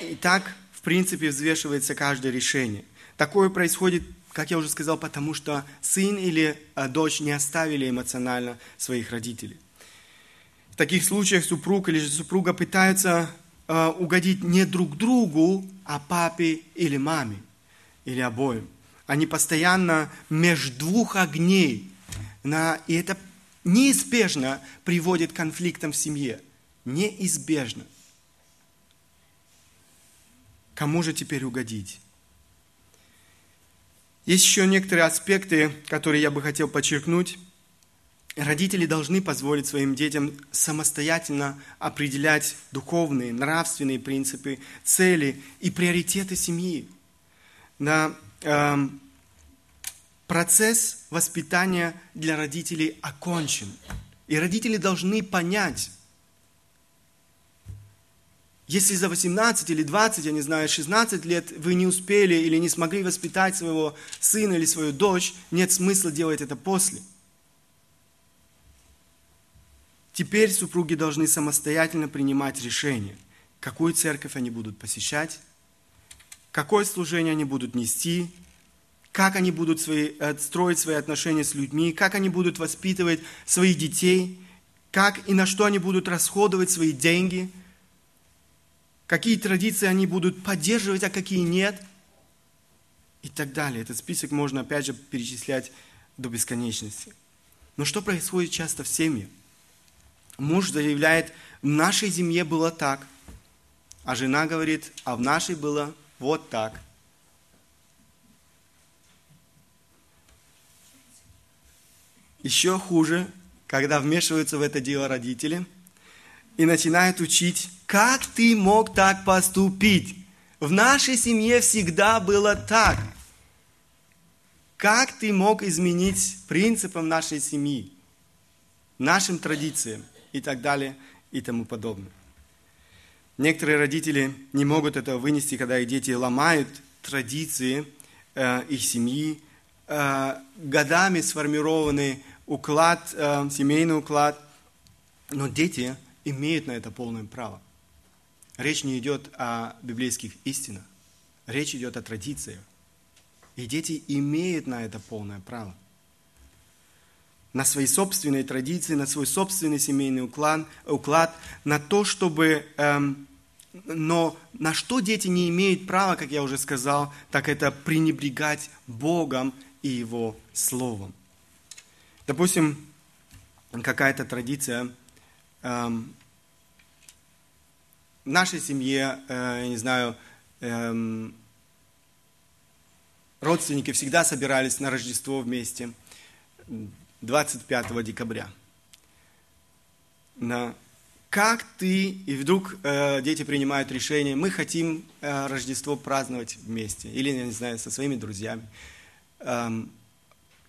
И так, в принципе, взвешивается каждое решение. Такое происходит, как я уже сказал, потому что сын или э, дочь не оставили эмоционально своих родителей. В таких случаях супруг или супруга пытаются э, угодить не друг другу, а папе или маме, или обоим. Они постоянно между двух огней. На, и это неизбежно приводит к конфликтам в семье. Неизбежно. Кому же теперь угодить? Есть еще некоторые аспекты, которые я бы хотел подчеркнуть. Родители должны позволить своим детям самостоятельно определять духовные, нравственные принципы, цели и приоритеты семьи. Да, э, процесс воспитания для родителей окончен. И родители должны понять, если за 18 или 20, я не знаю, 16 лет вы не успели или не смогли воспитать своего сына или свою дочь, нет смысла делать это после. Теперь супруги должны самостоятельно принимать решение, какую церковь они будут посещать, какое служение они будут нести, как они будут свои, э, строить свои отношения с людьми, как они будут воспитывать своих детей, как и на что они будут расходовать свои деньги – какие традиции они будут поддерживать, а какие нет, и так далее. Этот список можно, опять же, перечислять до бесконечности. Но что происходит часто в семье? Муж заявляет, в нашей семье было так, а жена говорит, а в нашей было вот так. Еще хуже, когда вмешиваются в это дело родители – и начинает учить, как ты мог так поступить. В нашей семье всегда было так. Как ты мог изменить принципам нашей семьи, нашим традициям и так далее и тому подобное. Некоторые родители не могут этого вынести, когда их дети ломают традиции э, их семьи, э, годами сформированный уклад, э, семейный уклад, но дети имеют на это полное право. Речь не идет о библейских истинах, речь идет о традициях. И дети имеют на это полное право. На свои собственные традиции, на свой собственный семейный уклад, уклад на то, чтобы... Эм, но на что дети не имеют права, как я уже сказал, так это пренебрегать Богом и Его Словом. Допустим, какая-то традиция эм, в нашей семье, э, я не знаю, эм, родственники всегда собирались на Рождество вместе 25 декабря. На как ты, и вдруг э, дети принимают решение, мы хотим э, Рождество праздновать вместе, или, я не знаю, со своими друзьями. Эм,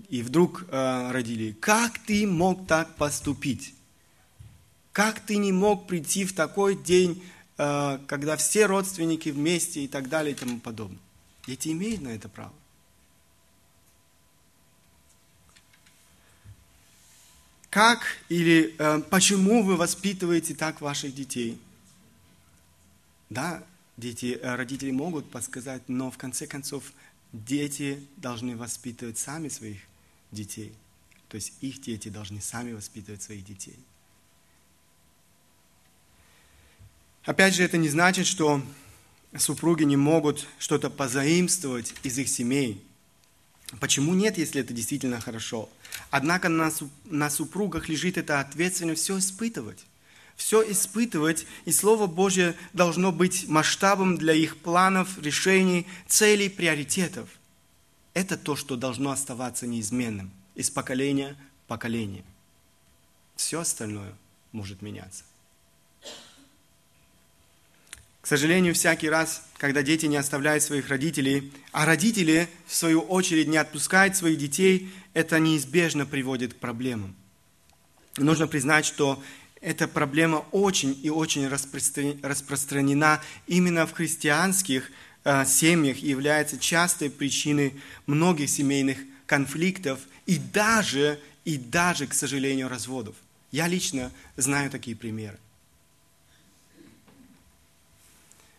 и вдруг э, родили, как ты мог так поступить? Как ты не мог прийти в такой день, э, когда все родственники вместе и так далее и тому подобное? Дети имеют на это право. Как или э, почему вы воспитываете так ваших детей? Да, дети, э, родители могут подсказать, но в конце концов дети должны воспитывать сами своих детей. То есть их дети должны сами воспитывать своих детей. Опять же, это не значит, что супруги не могут что-то позаимствовать из их семей. Почему нет, если это действительно хорошо? Однако на, на супругах лежит эта ответственность все испытывать. Все испытывать, и Слово Божье должно быть масштабом для их планов, решений, целей, приоритетов. Это то, что должно оставаться неизменным из поколения в поколение. Все остальное может меняться. К сожалению, всякий раз, когда дети не оставляют своих родителей, а родители, в свою очередь, не отпускают своих детей, это неизбежно приводит к проблемам. Нужно признать, что эта проблема очень и очень распространена именно в христианских э, семьях и является частой причиной многих семейных конфликтов и даже, и даже, к сожалению, разводов. Я лично знаю такие примеры.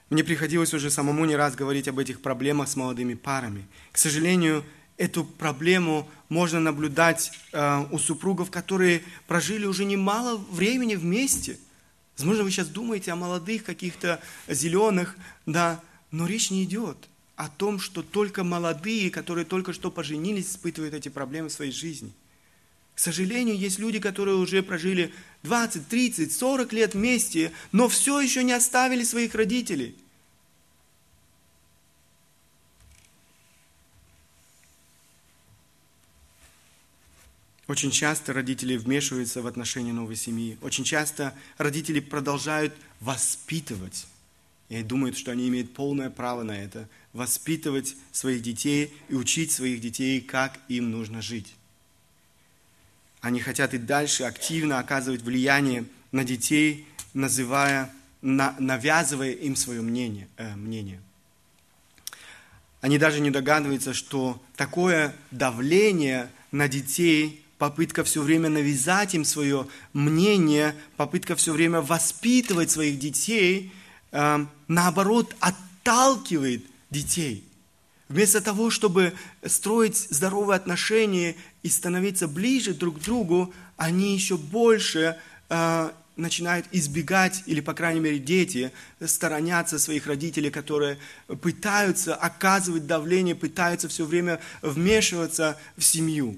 Мне приходилось уже самому не раз говорить об этих проблемах с молодыми парами. К сожалению, эту проблему можно наблюдать э, у супругов, которые прожили уже немало времени вместе. Возможно, вы сейчас думаете о молодых каких-то зеленых, да, но речь не идет о том, что только молодые, которые только что поженились, испытывают эти проблемы в своей жизни. К сожалению, есть люди, которые уже прожили 20, 30, 40 лет вместе, но все еще не оставили своих родителей. Очень часто родители вмешиваются в отношения новой семьи. Очень часто родители продолжают воспитывать. И думают, что они имеют полное право на это. Воспитывать своих детей и учить своих детей, как им нужно жить. Они хотят и дальше активно оказывать влияние на детей, называя, на, навязывая им свое мнение, э, мнение. Они даже не догадываются, что такое давление на детей, попытка все время навязать им свое мнение, попытка все время воспитывать своих детей, э, наоборот, отталкивает детей – Вместо того, чтобы строить здоровые отношения и становиться ближе друг к другу, они еще больше э, начинают избегать, или, по крайней мере, дети сторонятся своих родителей, которые пытаются оказывать давление, пытаются все время вмешиваться в семью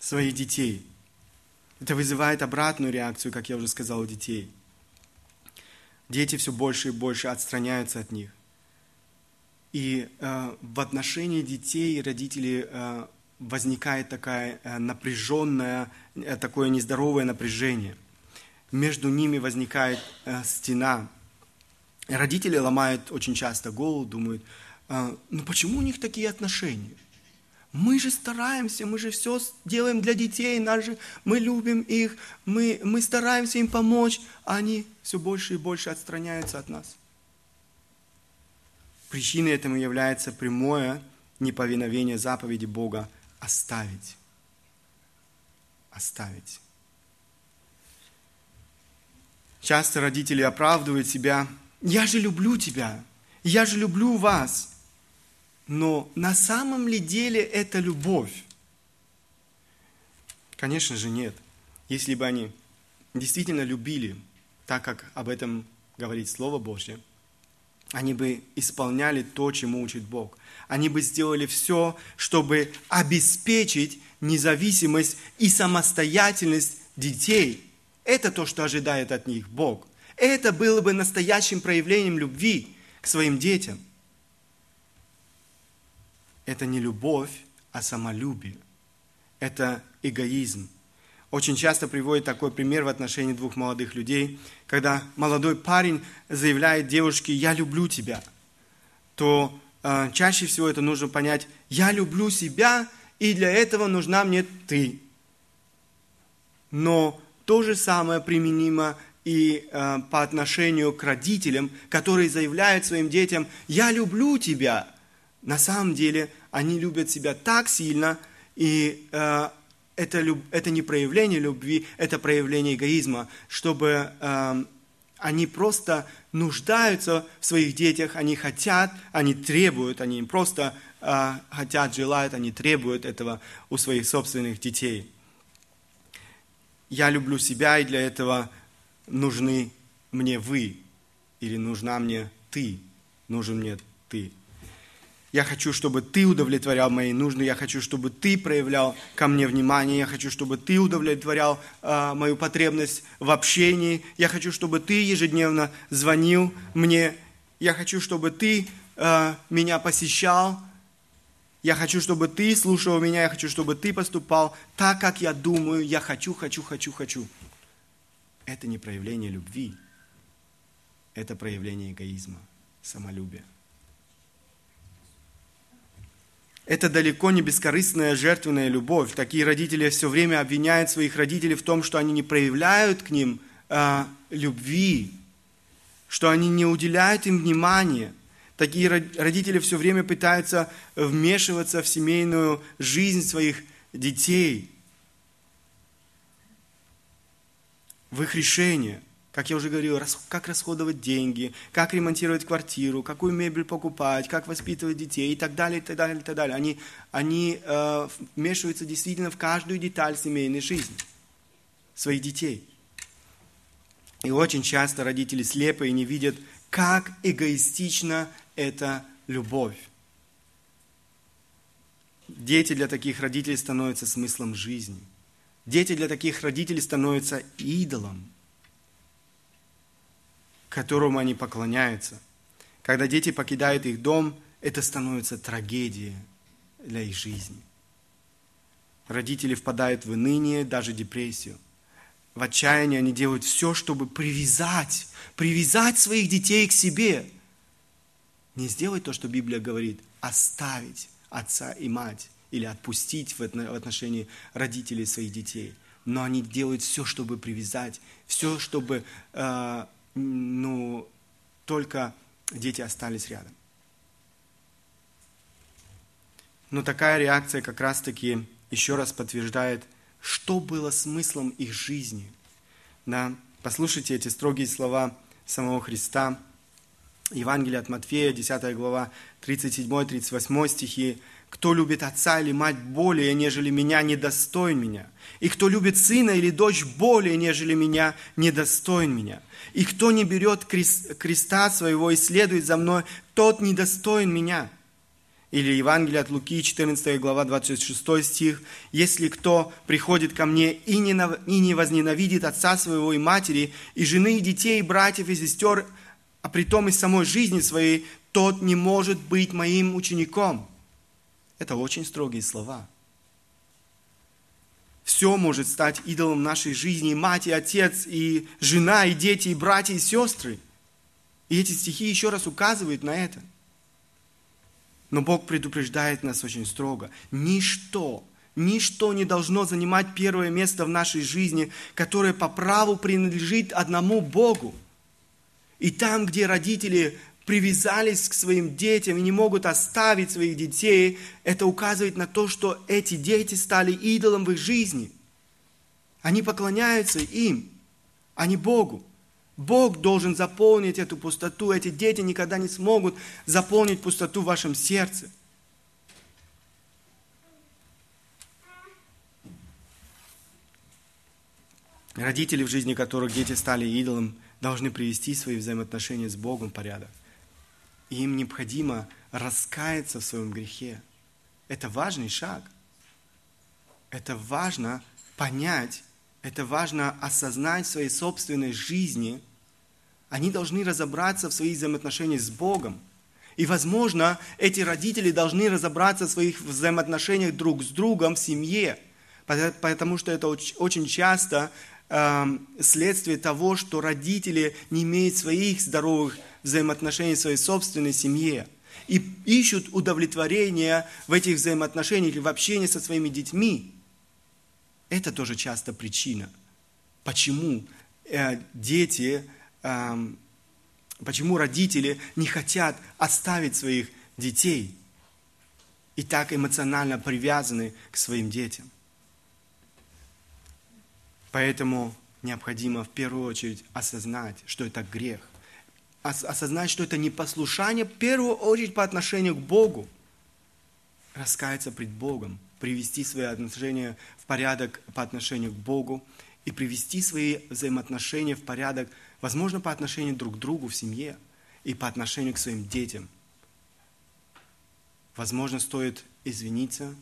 своих детей. Это вызывает обратную реакцию, как я уже сказал, у детей. Дети все больше и больше отстраняются от них. И э, в отношении детей и родителей э, возникает такая э, напряженная, э, такое нездоровое напряжение. Между ними возникает э, стена. Родители ломают очень часто голову, думают, э, ну почему у них такие отношения? Мы же стараемся, мы же все делаем для детей, нас же, мы любим их, мы, мы стараемся им помочь, а они все больше и больше отстраняются от нас. Причиной этому является прямое неповиновение заповеди Бога оставить. Оставить. Часто родители оправдывают себя. Я же люблю тебя. я же люблю вас. Но на самом ли деле это любовь? Конечно же нет. Если бы они действительно любили, так как об этом говорит Слово Божье, они бы исполняли то, чему учит Бог. Они бы сделали все, чтобы обеспечить независимость и самостоятельность детей. Это то, что ожидает от них Бог. Это было бы настоящим проявлением любви к своим детям. Это не любовь, а самолюбие. Это эгоизм. Очень часто приводит такой пример в отношении двух молодых людей, когда молодой парень заявляет девушке «я люблю тебя», то э, чаще всего это нужно понять «я люблю себя, и для этого нужна мне ты». Но то же самое применимо и э, по отношению к родителям, которые заявляют своим детям «я люблю тебя». На самом деле они любят себя так сильно, и э, это, это не проявление любви, это проявление эгоизма, чтобы э, они просто нуждаются в своих детях, они хотят, они требуют, они просто э, хотят, желают, они требуют этого у своих собственных детей. Я люблю себя, и для этого нужны мне вы, или нужна мне ты, нужен мне ты. Я хочу, чтобы ты удовлетворял мои нужды. Я хочу, чтобы ты проявлял ко мне внимание. Я хочу, чтобы ты удовлетворял э, мою потребность в общении. Я хочу, чтобы ты ежедневно звонил мне. Я хочу, чтобы ты э, меня посещал. Я хочу, чтобы ты слушал меня. Я хочу, чтобы ты поступал так, как я думаю. Я хочу, хочу, хочу, хочу. Это не проявление любви. Это проявление эгоизма, самолюбия. Это далеко не бескорыстная жертвенная любовь. Такие родители все время обвиняют своих родителей в том, что они не проявляют к ним э, любви, что они не уделяют им внимания. Такие родители все время пытаются вмешиваться в семейную жизнь своих детей, в их решения – как я уже говорил, как расходовать деньги, как ремонтировать квартиру, какую мебель покупать, как воспитывать детей и так далее, и так далее, и так далее. Они, они э, вмешиваются действительно в каждую деталь семейной жизни своих детей. И очень часто родители слепы и не видят, как эгоистична эта любовь. Дети для таких родителей становятся смыслом жизни. Дети для таких родителей становятся идолом которому они поклоняются. Когда дети покидают их дом, это становится трагедией для их жизни. Родители впадают в уныние, даже депрессию. В отчаянии они делают все, чтобы привязать, привязать своих детей к себе. Не сделать то, что Библия говорит, оставить отца и мать или отпустить в отношении родителей своих детей. Но они делают все, чтобы привязать, все, чтобы э, ну, только дети остались рядом. Но такая реакция как раз-таки еще раз подтверждает, что было смыслом их жизни. Да? Послушайте эти строгие слова самого Христа. Евангелие от Матфея, 10 глава, 37-38 стихи. Кто любит отца или мать более, нежели меня, недостоин меня. И кто любит сына или дочь более, нежели меня, недостоин меня. И кто не берет креста своего и следует за мной, тот недостоин меня. Или Евангелие от Луки, 14 глава, 26 стих. «Если кто приходит ко мне и не, возненавидит отца своего и матери, и жены, и детей, и братьев, и сестер, а при том и самой жизни своей, тот не может быть моим учеником». Это очень строгие слова. Все может стать идолом нашей жизни. И мать, и отец, и жена, и дети, и братья, и сестры. И эти стихи еще раз указывают на это. Но Бог предупреждает нас очень строго. Ничто, ничто не должно занимать первое место в нашей жизни, которое по праву принадлежит одному Богу. И там, где родители привязались к своим детям и не могут оставить своих детей, это указывает на то, что эти дети стали идолом в их жизни. Они поклоняются им, а не Богу. Бог должен заполнить эту пустоту. Эти дети никогда не смогут заполнить пустоту в вашем сердце. Родители, в жизни которых дети стали идолом, должны привести свои взаимоотношения с Богом в порядок. И им необходимо раскаяться в своем грехе. Это важный шаг. Это важно понять, это важно осознать в своей собственной жизни. Они должны разобраться в своих взаимоотношениях с Богом. И, возможно, эти родители должны разобраться в своих взаимоотношениях друг с другом в семье, потому что это очень часто Эм, следствие того, что родители не имеют своих здоровых взаимоотношений в своей собственной семье и ищут удовлетворение в этих взаимоотношениях или в общении со своими детьми. Это тоже часто причина, почему э, дети, э, почему родители не хотят оставить своих детей и так эмоционально привязаны к своим детям. Поэтому необходимо в первую очередь осознать, что это грех. Осознать, что это непослушание, в первую очередь по отношению к Богу. Раскаяться пред Богом, привести свои отношения в порядок по отношению к Богу и привести свои взаимоотношения в порядок, возможно, по отношению друг к другу в семье и по отношению к своим детям. Возможно, стоит извиниться,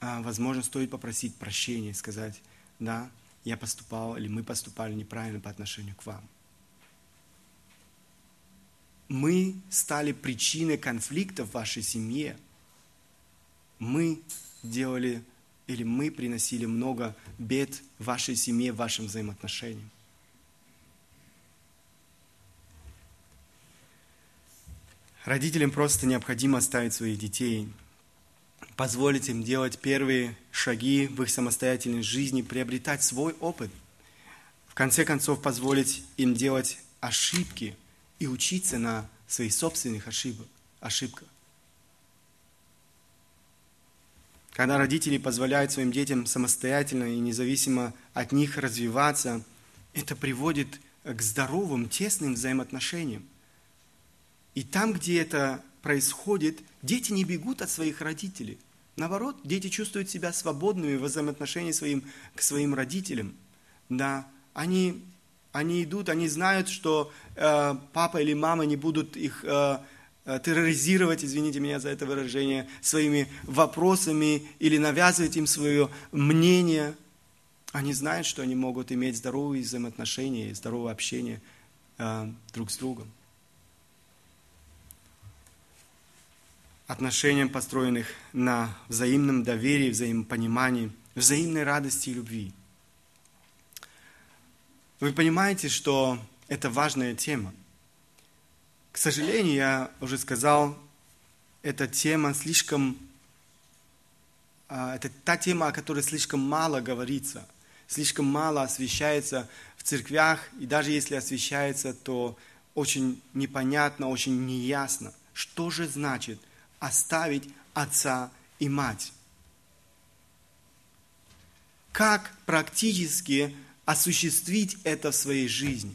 а, возможно, стоит попросить прощения, сказать, да, я поступал или мы поступали неправильно по отношению к вам. Мы стали причиной конфликта в вашей семье. Мы делали или мы приносили много бед вашей семье, вашим взаимоотношениям. Родителям просто необходимо оставить своих детей позволить им делать первые шаги в их самостоятельной жизни, приобретать свой опыт. В конце концов, позволить им делать ошибки и учиться на своих собственных ошибок, ошибках. Когда родители позволяют своим детям самостоятельно и независимо от них развиваться, это приводит к здоровым, тесным взаимоотношениям. И там, где это происходит, дети не бегут от своих родителей. Наоборот, дети чувствуют себя свободными в взаимоотношении своим, к своим родителям. Да, они, они идут, они знают, что э, папа или мама не будут их э, э, терроризировать, извините меня за это выражение, своими вопросами или навязывать им свое мнение. Они знают, что они могут иметь здоровые взаимоотношения, здоровое общение э, друг с другом. отношениям, построенных на взаимном доверии, взаимопонимании, взаимной радости и любви. Вы понимаете, что это важная тема. К сожалению, я уже сказал, эта тема слишком, а, это та тема, о которой слишком мало говорится, слишком мало освещается в церквях, и даже если освещается, то очень непонятно, очень неясно, что же значит – оставить отца и мать. Как практически осуществить это в своей жизни?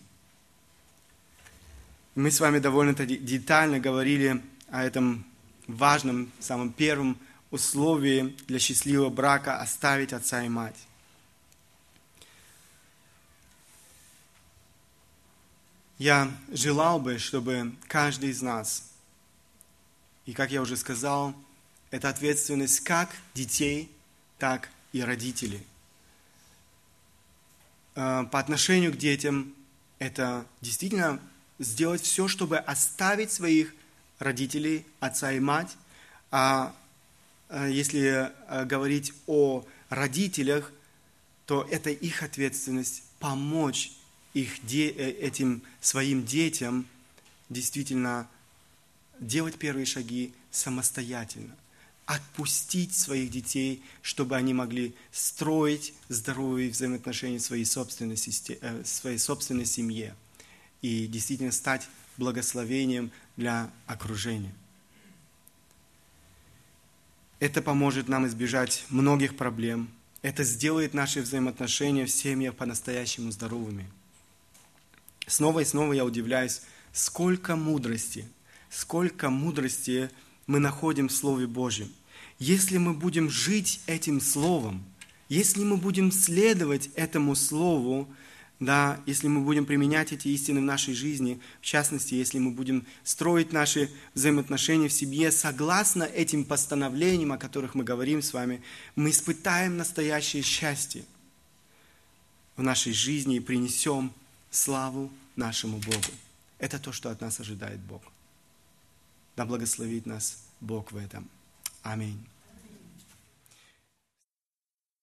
Мы с вами довольно детально говорили о этом важном, самом первом условии для счастливого брака – оставить отца и мать. Я желал бы, чтобы каждый из нас – и, как я уже сказал, это ответственность как детей, так и родителей. Э, по отношению к детям это действительно сделать все, чтобы оставить своих родителей, отца и мать. А э, если э, говорить о родителях, то это их ответственность помочь их, этим своим детям действительно делать первые шаги самостоятельно, отпустить своих детей, чтобы они могли строить здоровые взаимоотношения в своей собственной, э, в своей собственной семье и действительно стать благословением для окружения. Это поможет нам избежать многих проблем. Это сделает наши взаимоотношения в семьях по-настоящему здоровыми. снова и снова я удивляюсь, сколько мудрости, сколько мудрости мы находим в Слове Божьем. Если мы будем жить этим Словом, если мы будем следовать этому Слову, да, если мы будем применять эти истины в нашей жизни, в частности, если мы будем строить наши взаимоотношения в семье согласно этим постановлениям, о которых мы говорим с вами, мы испытаем настоящее счастье в нашей жизни и принесем славу нашему Богу. Это то, что от нас ожидает Бог. Да благословит нас Бог в этом. Аминь.